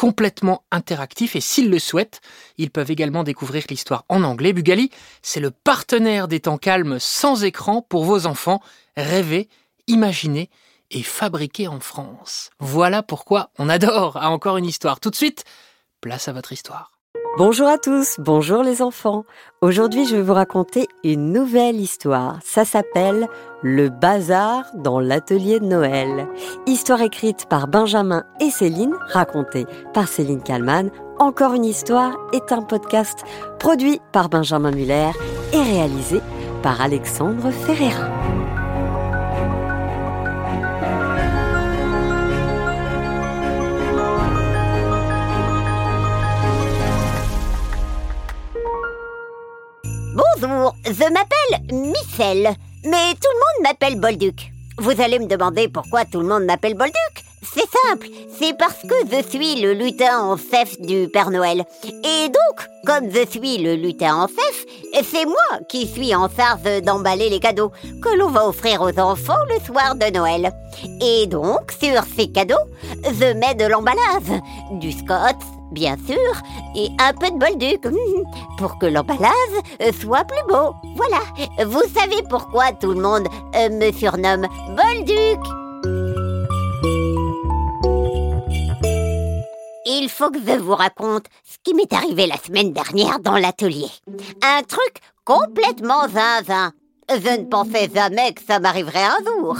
complètement interactifs et s'ils le souhaitent, ils peuvent également découvrir l'histoire en anglais. Bugali, c'est le partenaire des temps calmes sans écran pour vos enfants. Rêver, imaginer et fabriquer en France. Voilà pourquoi on adore à encore une histoire. Tout de suite, place à votre histoire. Bonjour à tous, bonjour les enfants. Aujourd'hui, je vais vous raconter une nouvelle histoire. Ça s'appelle Le bazar dans l'atelier de Noël. Histoire écrite par Benjamin et Céline, racontée par Céline Kallmann. Encore une histoire est un podcast produit par Benjamin Muller et réalisé par Alexandre Ferreira. Michel, mais tout le monde m'appelle Bolduc. Vous allez me demander pourquoi tout le monde m'appelle Bolduc C'est simple, c'est parce que je suis le lutin en chef du Père Noël. Et donc, comme je suis le lutin en chef, c'est moi qui suis en charge d'emballer les cadeaux que l'on va offrir aux enfants le soir de Noël. Et donc, sur ces cadeaux, je mets de l'emballage, du scotch, bien sûr, et un peu de bolduc, pour que l'emballage soit plus beau. Voilà, vous savez pourquoi tout le monde euh, me surnomme Bolduc Il faut que je vous raconte ce qui m'est arrivé la semaine dernière dans l'atelier. Un truc complètement zinzin. Je ne pensais jamais que ça m'arriverait un jour.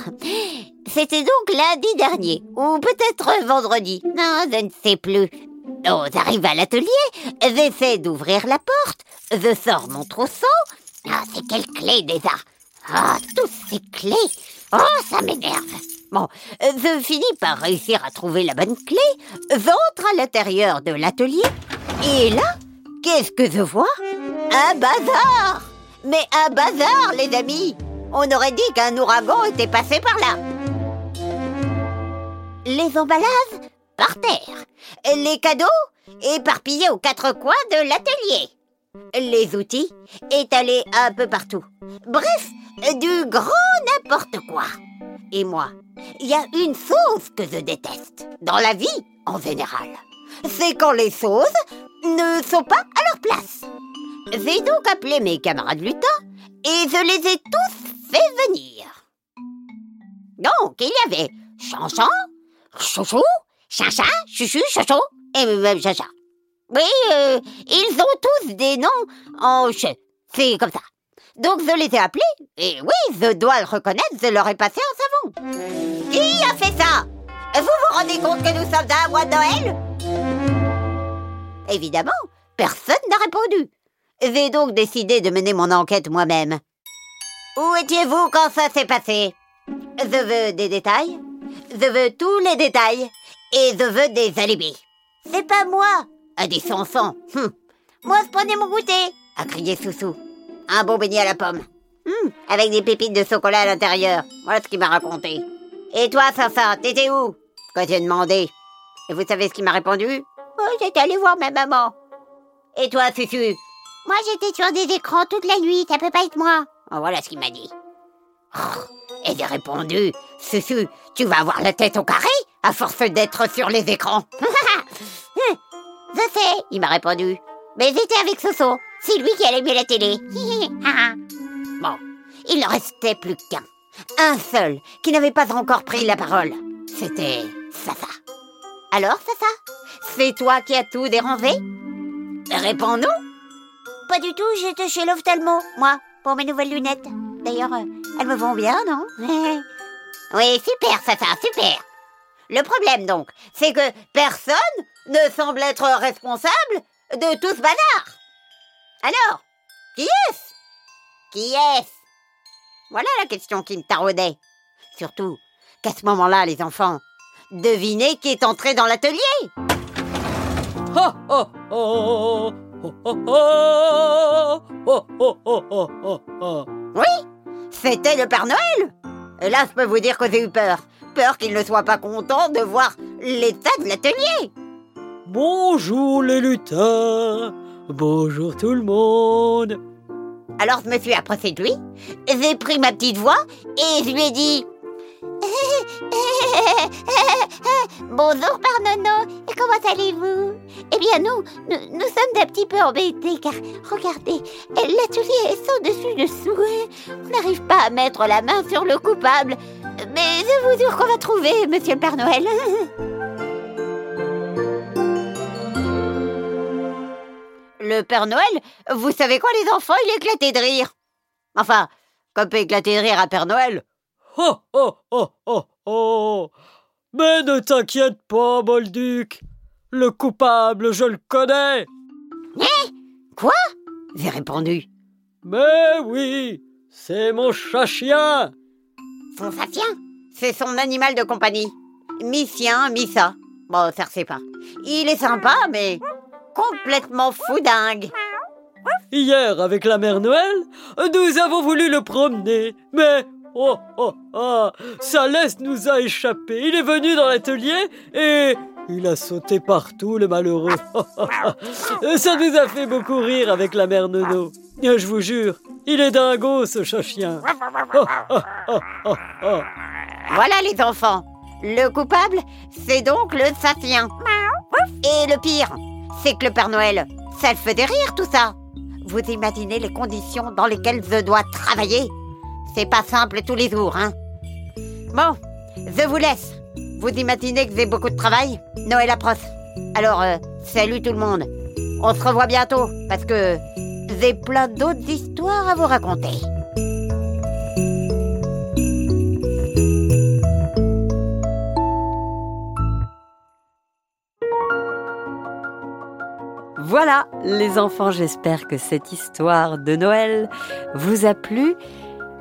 C'était donc lundi dernier, ou peut-être vendredi. Non, je ne sais plus. Oh, j'arrive à l'atelier, j'essaie d'ouvrir la porte, je sors mon trousseau. Ah, c'est quelle clé déjà. Ah, toutes ces clés. Oh, ça m'énerve. Bon, je finis par réussir à trouver la bonne clé, j'entre à l'intérieur de l'atelier, et là, qu'est-ce que je vois? Un bazar. Mais un bazar, les amis. On aurait dit qu'un ouragan était passé par là. Les emballages? Par terre. Les cadeaux éparpillés aux quatre coins de l'atelier. Les outils étalés un peu partout. Bref, du grand n'importe quoi. Et moi, il y a une sauce que je déteste, dans la vie en général. C'est quand les sauces ne sont pas à leur place. J'ai donc appelé mes camarades lutins et je les ai tous fait venir. Donc, il y avait Chanchon, Chouchou, Chacha, Chuchu, Chocho et même Chacha. Oui, euh, ils ont tous des noms en che. C'est comme ça. Donc je les ai appelés, et oui, je dois le reconnaître, je leur ai passé un savon. Qui a fait ça? Vous vous rendez compte que nous sommes à un mois de Noël? Évidemment, personne n'a répondu. J'ai donc décidé de mener mon enquête moi-même. Où étiez-vous quand ça s'est passé? Je veux des détails. Je veux tous les détails. Et je veux des alibis. C'est pas moi, a dit Sanson. Hum. Moi, je prenais mon goûter, a crié Soussou. Un bon beignet à la pomme. Hum, avec des pépites de chocolat à l'intérieur. Voilà ce qu'il m'a raconté. Et toi, Sanson, t'étais où? Quand j'ai demandé? Et vous savez ce qu'il m'a répondu? Oh, j'étais allé voir ma maman. Et toi, Susu Moi, j'étais sur des écrans toute la nuit, ça peut pas être moi. Oh, voilà ce qu'il m'a dit. Oh, et j'ai répondu, Susu, tu vas avoir la tête au carré? À force d'être sur les écrans. Je sais, il m'a répondu. Mais j'étais avec Soso. C'est lui qui allait mieux la télé. bon, il ne restait plus qu'un. Un seul qui n'avait pas encore pris la parole. C'était Sasa. Alors, Sasa, c'est toi qui as tout dérangé? Réponds-nous. Pas du tout, j'étais chez l'ophtalmo, moi, pour mes nouvelles lunettes. D'ailleurs, elles me vont bien, non? Oui, super, Sasa, super. Le problème donc, c'est que personne ne semble être responsable de tout ce bazar. Alors, qui est-ce Qui est-ce Voilà la question qui me taraudait. Surtout qu'à ce moment-là, les enfants, devinez qui est entré dans l'atelier. Oh, oh, oh. Oh, oh, oh, oh, oh, oh. Oui, c'était le Père Noël. Et là, je peux vous dire que j'ai eu peur. Peur qu'il ne soit pas content de voir l'état de l'atelier. Bonjour les lutins. Bonjour tout le monde. Alors je me suis approché de lui, j'ai pris ma petite voix et je lui ai dit Bonjour Père Nono, et comment allez-vous? Eh bien nous, nous, nous sommes un petit peu embêtés car regardez, l'atelier est sans dessus dessous. On n'arrive pas à mettre la main sur le coupable. Mais je vous jure qu'on va trouver, Monsieur le Père Noël. Le Père Noël, vous savez quoi les enfants, il éclatait de rire. Enfin, comme peut éclater de rire à Père Noël. Oh, oh, oh, oh, oh. Mais ne t'inquiète pas, Bolduc. Le coupable, je le connais. Quoi? J'ai répondu. Mais oui, c'est mon chat-chien. C'est son animal de compagnie. Mi-sien, mi-ça. Bon, ça c'est pas. Il est sympa, mais complètement foudingue. Hier, avec la mère Noël, nous avons voulu le promener, mais oh oh oh, sa laisse nous a échappé. Il est venu dans l'atelier et il a sauté partout, le malheureux. Ça nous a fait beaucoup rire avec la mère Nono. Je vous jure, il est dingo ce chat-chien. Voilà les enfants. Le coupable, c'est donc le satien. Et le pire, c'est que le Père Noël, ça le faisait rire tout ça. Vous imaginez les conditions dans lesquelles je dois travailler C'est pas simple tous les jours, hein Bon, je vous laisse. Vous imaginez que j'ai beaucoup de travail Noël approche. Alors, euh, salut tout le monde. On se revoit bientôt parce que j'ai plein d'autres histoires à vous raconter. Voilà, les enfants, j'espère que cette histoire de Noël vous a plu.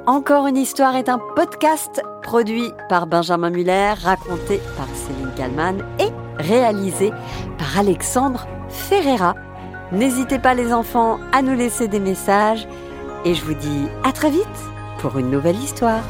Encore une histoire est un podcast produit par Benjamin Muller, raconté par Céline Kallmann et réalisé par Alexandre Ferreira. N'hésitez pas les enfants à nous laisser des messages et je vous dis à très vite pour une nouvelle histoire.